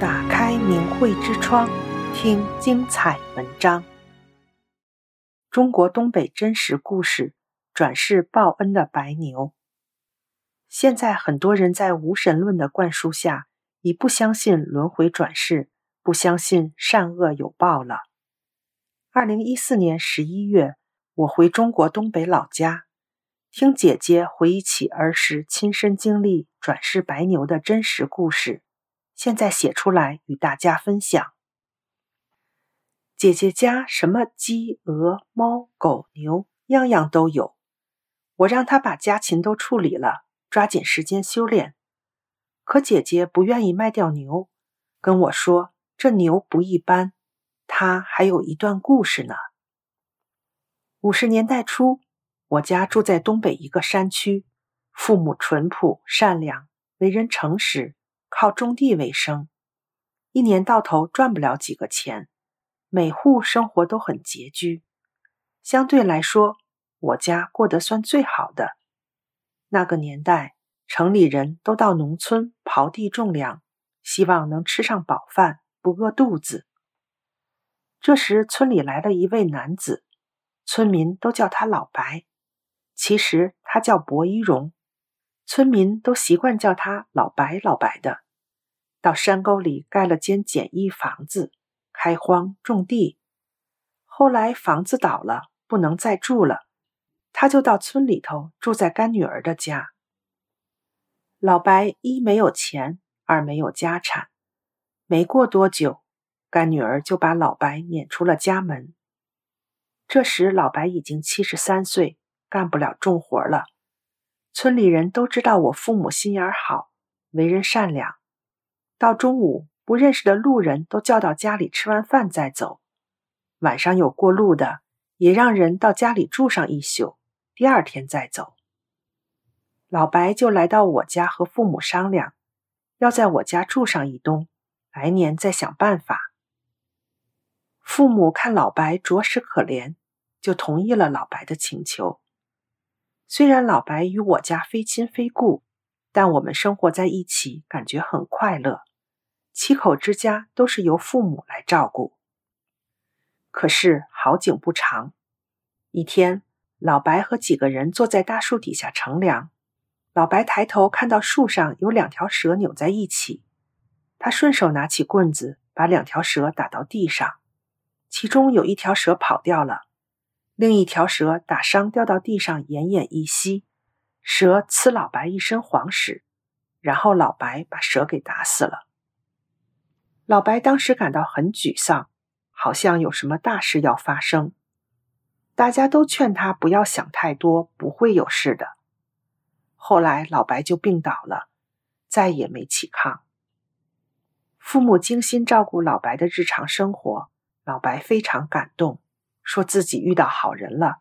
打开明慧之窗，听精彩文章。中国东北真实故事：转世报恩的白牛。现在很多人在无神论的灌输下，已不相信轮回转世，不相信善恶有报了。二零一四年十一月，我回中国东北老家，听姐姐回忆起儿时亲身经历转世白牛的真实故事，现在写出来与大家分享。姐姐家什么鸡、鹅、猫、狗、牛，样样都有。我让她把家禽都处理了，抓紧时间修炼。可姐姐不愿意卖掉牛，跟我说这牛不一般，它还有一段故事呢。五十年代初，我家住在东北一个山区，父母淳朴善良，为人诚实，靠种地为生，一年到头赚不了几个钱。每户生活都很拮据，相对来说，我家过得算最好的。那个年代，城里人都到农村刨地种粮，希望能吃上饱饭，不饿肚子。这时，村里来了一位男子，村民都叫他老白，其实他叫薄一荣，村民都习惯叫他老白老白的。到山沟里盖了间简易房子。开荒种地，后来房子倒了，不能再住了，他就到村里头住在干女儿的家。老白一没有钱，二没有家产，没过多久，干女儿就把老白撵出了家门。这时老白已经七十三岁，干不了重活了。村里人都知道我父母心眼好，为人善良，到中午。不认识的路人都叫到家里吃完饭再走，晚上有过路的也让人到家里住上一宿，第二天再走。老白就来到我家和父母商量，要在我家住上一冬，来年再想办法。父母看老白着实可怜，就同意了老白的请求。虽然老白与我家非亲非故，但我们生活在一起，感觉很快乐。七口之家都是由父母来照顾。可是好景不长，一天，老白和几个人坐在大树底下乘凉。老白抬头看到树上有两条蛇扭在一起，他顺手拿起棍子把两条蛇打到地上，其中有一条蛇跑掉了，另一条蛇打伤掉到地上奄奄一息，蛇吃老白一身黄屎，然后老白把蛇给打死了。老白当时感到很沮丧，好像有什么大事要发生。大家都劝他不要想太多，不会有事的。后来老白就病倒了，再也没起炕。父母精心照顾老白的日常生活，老白非常感动，说自己遇到好人了，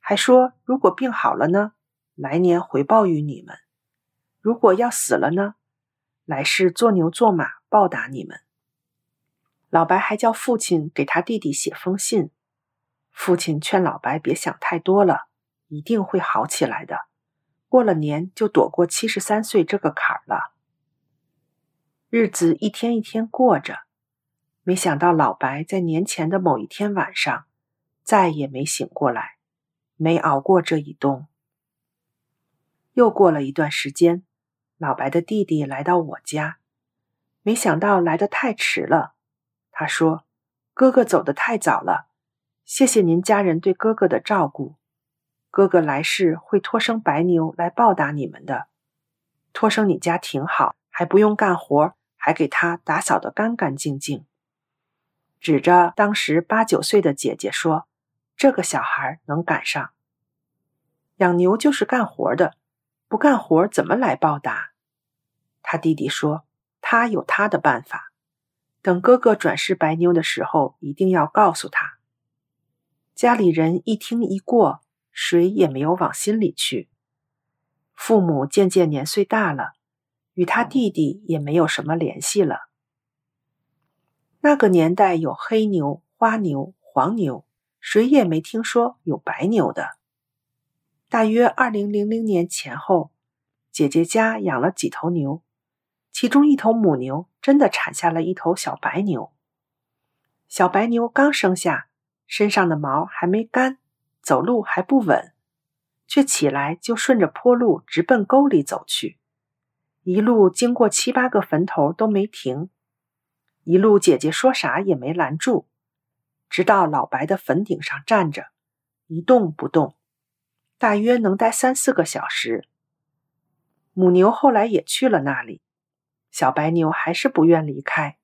还说如果病好了呢，来年回报于你们；如果要死了呢，来世做牛做马报答你们。老白还叫父亲给他弟弟写封信，父亲劝老白别想太多了，一定会好起来的。过了年就躲过七十三岁这个坎儿了。日子一天一天过着，没想到老白在年前的某一天晚上再也没醒过来，没熬过这一冬。又过了一段时间，老白的弟弟来到我家，没想到来得太迟了。他说：“哥哥走得太早了，谢谢您家人对哥哥的照顾。哥哥来世会托生白牛来报答你们的。托生你家挺好，还不用干活，还给他打扫得干干净净。”指着当时八九岁的姐姐说：“这个小孩能赶上。养牛就是干活的，不干活怎么来报答？”他弟弟说：“他有他的办法。”等哥哥转世白牛的时候，一定要告诉他。家里人一听一过，谁也没有往心里去。父母渐渐年岁大了，与他弟弟也没有什么联系了。那个年代有黑牛、花牛、黄牛，谁也没听说有白牛的。大约二零零零年前后，姐姐家养了几头牛。其中一头母牛真的产下了一头小白牛。小白牛刚生下，身上的毛还没干，走路还不稳，却起来就顺着坡路直奔沟里走去，一路经过七八个坟头都没停，一路姐姐说啥也没拦住，直到老白的坟顶上站着，一动不动，大约能待三四个小时。母牛后来也去了那里，小白牛还是不愿离开。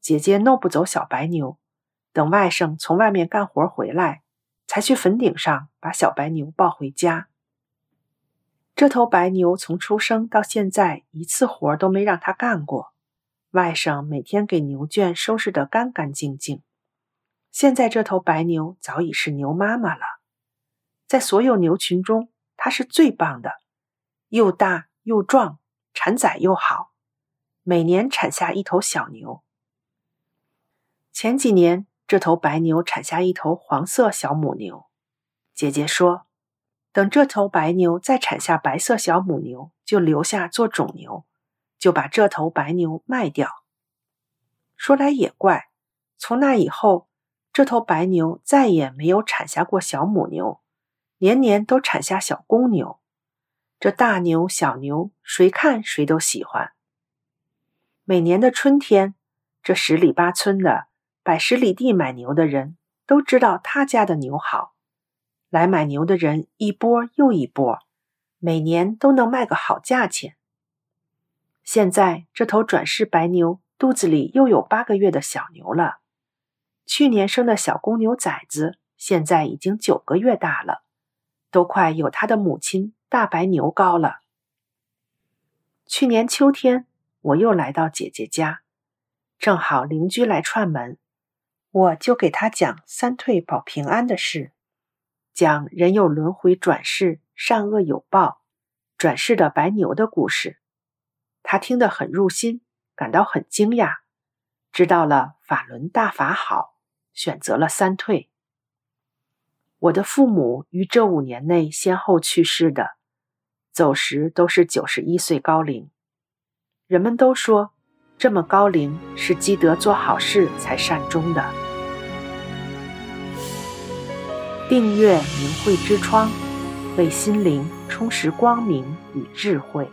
姐姐弄不走小白牛，等外甥从外面干活回来，才去坟顶上把小白牛抱回家。这头白牛从出生到现在，一次活都没让它干过。外甥每天给牛圈收拾得干干净净。现在这头白牛早已是牛妈妈了，在所有牛群中，它是最棒的，又大又壮，产崽又好，每年产下一头小牛。前几年，这头白牛产下一头黄色小母牛。姐姐说，等这头白牛再产下白色小母牛，就留下做种牛，就把这头白牛卖掉。说来也怪，从那以后，这头白牛再也没有产下过小母牛，年年都产下小公牛。这大牛小牛，谁看谁都喜欢。每年的春天，这十里八村的。百十里地买牛的人都知道他家的牛好，来买牛的人一波又一波，每年都能卖个好价钱。现在这头转世白牛肚子里又有八个月的小牛了，去年生的小公牛崽子现在已经九个月大了，都快有他的母亲大白牛高了。去年秋天，我又来到姐姐家，正好邻居来串门。我就给他讲三退保平安的事，讲人有轮回转世、善恶有报、转世的白牛的故事。他听得很入心，感到很惊讶，知道了法轮大法好，选择了三退。我的父母于这五年内先后去世的，走时都是九十一岁高龄。人们都说，这么高龄是积德做好事才善终的。订阅明慧之窗，为心灵充实光明与智慧。